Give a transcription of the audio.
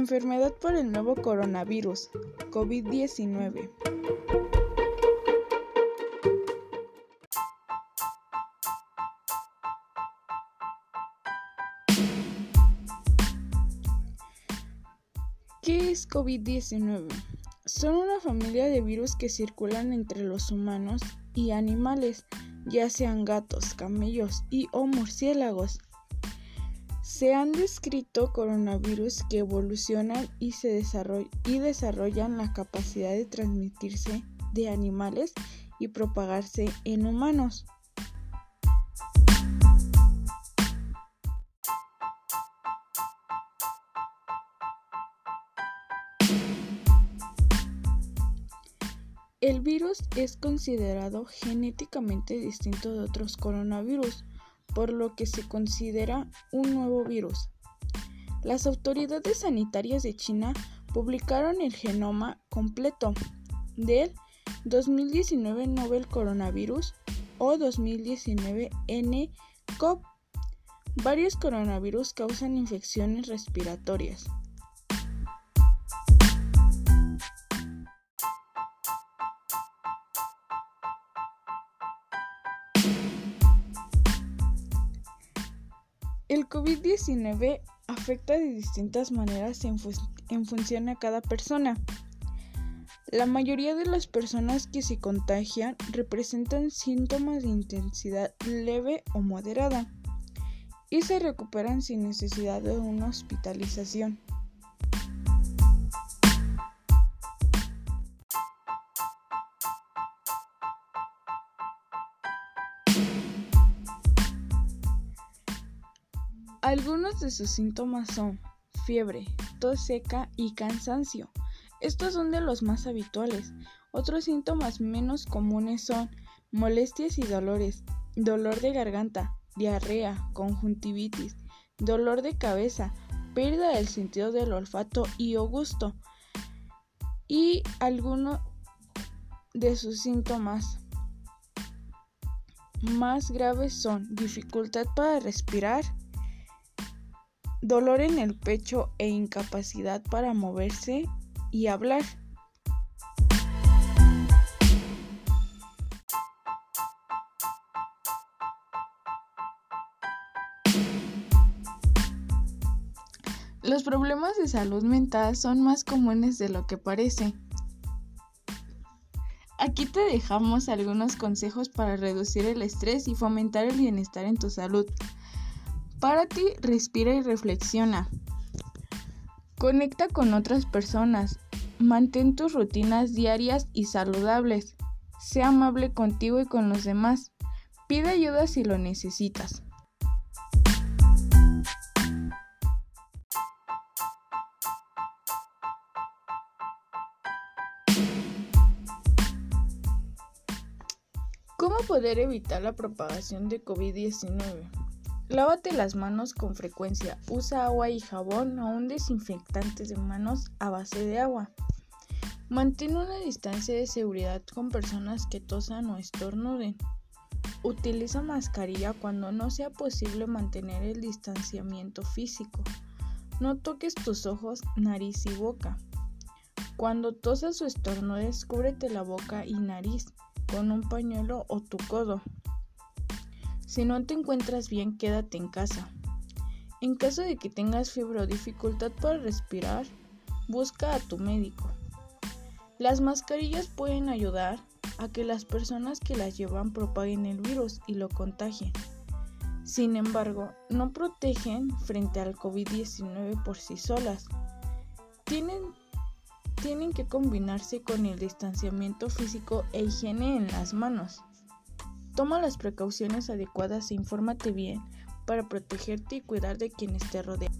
Enfermedad por el nuevo coronavirus, COVID-19. ¿Qué es COVID-19? Son una familia de virus que circulan entre los humanos y animales, ya sean gatos, camellos y o murciélagos. Se han descrito coronavirus que evolucionan y, desarrollan la capacidad de transmitirse de animales y propagarse en humanos. El virus es considerado genéticamente distinto de otros coronavirus por lo que se considera un nuevo virus. Las autoridades sanitarias de China publicaron el genoma completo del 2019 Nobel Coronavirus o 2019 nCoV. Varios coronavirus causan infecciones respiratorias. El COVID-19 afecta de distintas maneras en, función a cada persona. La mayoría de las personas que se contagian representan síntomas de intensidad leve o moderada y se recuperan sin necesidad de una hospitalización. Algunos de sus síntomas son fiebre, tos seca y cansancio. Estos son de los más habituales. Otros síntomas menos comunes son molestias y dolores, dolor de garganta, diarrea, conjuntivitis, dolor de cabeza, pérdida del sentido del olfato y o gusto. Y algunos de sus síntomas más graves son dificultad para respirar, dolor en el pecho e incapacidad para moverse y hablar. Los problemas de salud mental son más comunes de lo que parece. Aquí te dejamos algunos consejos para reducir el estrés y fomentar el bienestar en tu salud. Para ti, respira y reflexiona. Conecta con otras personas. Mantén tus rutinas diarias y saludables. Sea amable contigo y con los demás. Pide ayuda si lo necesitas. ¿Cómo poder evitar la propagación de COVID-19? Lávate las manos con frecuencia. Usa agua y jabón o un desinfectante de manos a base de agua. Mantén una distancia de seguridad con personas que tosan o estornuden. Utiliza mascarilla cuando no sea posible mantener el distanciamiento físico. No toques tus ojos, nariz y boca. Cuando tosas o estornudes, cúbrete la boca y nariz con un pañuelo o tu codo. Si no te encuentras bien, quédate en casa. En caso de que tengas fiebre o dificultad para respirar, busca a tu médico. Las mascarillas pueden ayudar a que las personas que las llevan propaguen el virus y lo contagien. Sin embargo, no protegen frente al COVID-19 por sí solas. Tienen, que combinarse con el distanciamiento físico e higiene en las manos. Toma las precauciones adecuadas e infórmate bien para protegerte y cuidar de quienes te rodean.